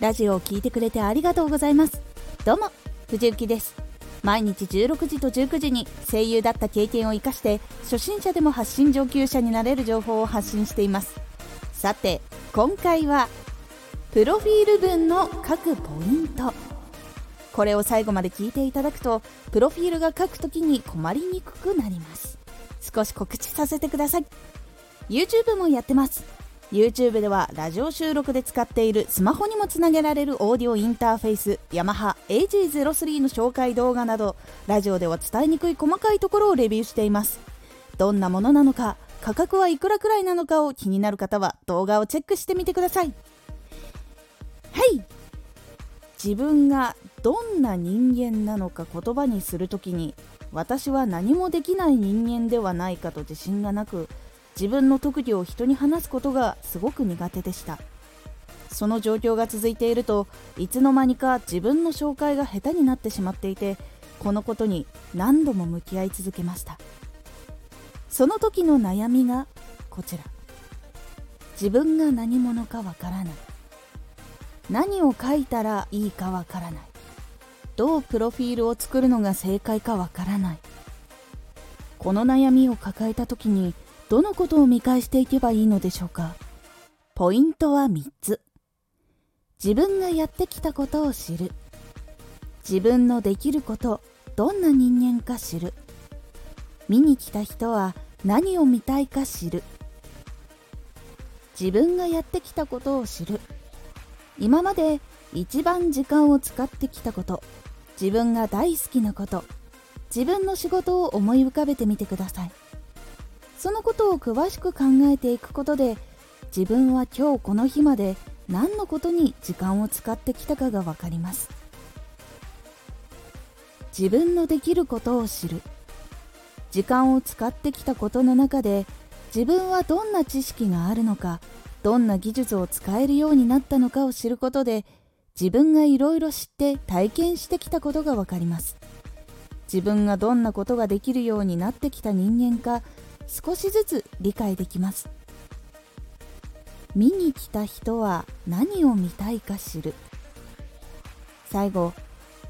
ラジオを聴いてくれてありがとうございます。どうも藤幸です。毎日16時と19時に声優だった経験を生かして初心者でも発信上級者になれる情報を発信しています。さて今回はプロフィール文の各ポイント。これを最後まで聞いていただくとプロフィールが書くときに困りにくくなります。少し告知させてください。YouTube もやってます。YouTube ではラジオ収録で使っているスマホにもつなげられるオーディオインターフェースヤマハ AG03 の紹介動画などラジオでは伝えにくい細かいところをレビューしています。どんなものなのか価格はいくらくらいなのかを気になる方は動画をチェックしてみてください。はい。自分がどんな人間なのか言葉にするときに私は何もできない人間ではないかと自信がなく自分の特技を人に話すことがすごく苦手でした。その状況が続いているといつの間にか自分の紹介が下手になってしまっていてこのことに何度も向き合い続けました。その時の悩みがこちら。自分が何者かわからない。何を書いたらいいかわからない。どうプロフィールを作るのが正解かわからない。この悩みを抱えた時にどのことを見返していけばいいのでしょうか？ポイントは3つ。自分がやってきたことを知る。自分のできることどんな人間か知る。見に来た人は何を見たいか知る。自分がやってきたことを知る。今まで一番時間を使ってきたこと自分が大好きなこと自分の仕事を思い浮かべてみてください。そのことを詳しく考えていくことで自分は今日この日まで何のことに時間を使ってきたかが分かります。自分のできることを知る。時間を使ってきたことの中で自分はどんな知識があるのかどんな技術を使えるようになったのかを知ることで自分がいろいろ知って体験してきたことが分かります。自分がどんなことができるようになってきた人間か少しずつ理解できます。見に来た人は何を見たいか知る。最後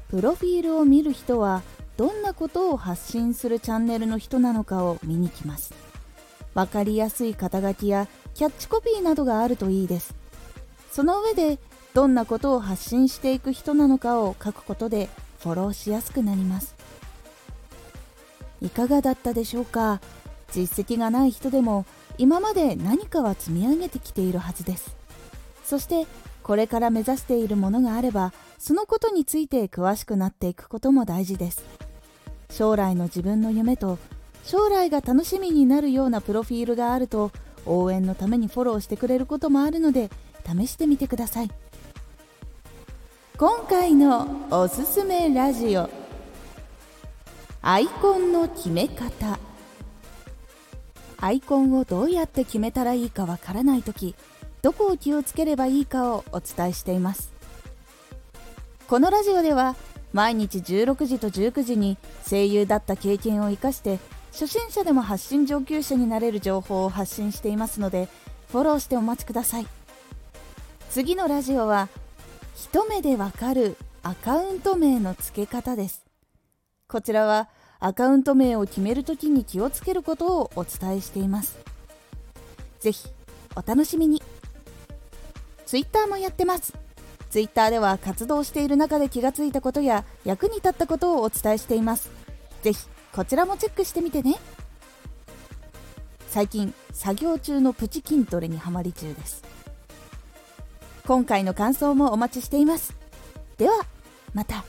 プロフィールを見る人はどんなことを発信するチャンネルの人なのかを見に来ます。分かりやすい肩書きやキャッチコピーなどがあるといいです。その上でどんなことを発信していく人なのかを書くことでフォローしやすくなります。いかがだったでしょうか？実績がない人でも今まで何かは積み上げてきているはずです。そしてこれから目指しているものがあればそのことについて詳しくなっていくことも大事です。将来の自分の夢と将来が楽しみになるようなプロフィールがあると応援のためにフォローしてくれることもあるので試してみてください。今回のおすすめラジオ。アイコンの決め方。アイコンをどうやって決めたらいいかわからない時どこを気をつければいいかをお伝えしています。このラジオでは毎日16時と19時に声優だった経験を生かして初心者でも発信上級者になれる情報を発信していますのでフォローしてお待ちください。次のラジオは一目でわかるアカウント名の付け方です。こちらはアカウント名を決めるときに気をつけることをお伝えしています。ぜひお楽しみに。Twitter もやってます。Twitter では活動している中で気がついたことや役に立ったことをお伝えしています。ぜひこちらもチェックしてみてね。最近作業中のプチ筋トレにはまり中です。今回の感想もお待ちしています。ではまた。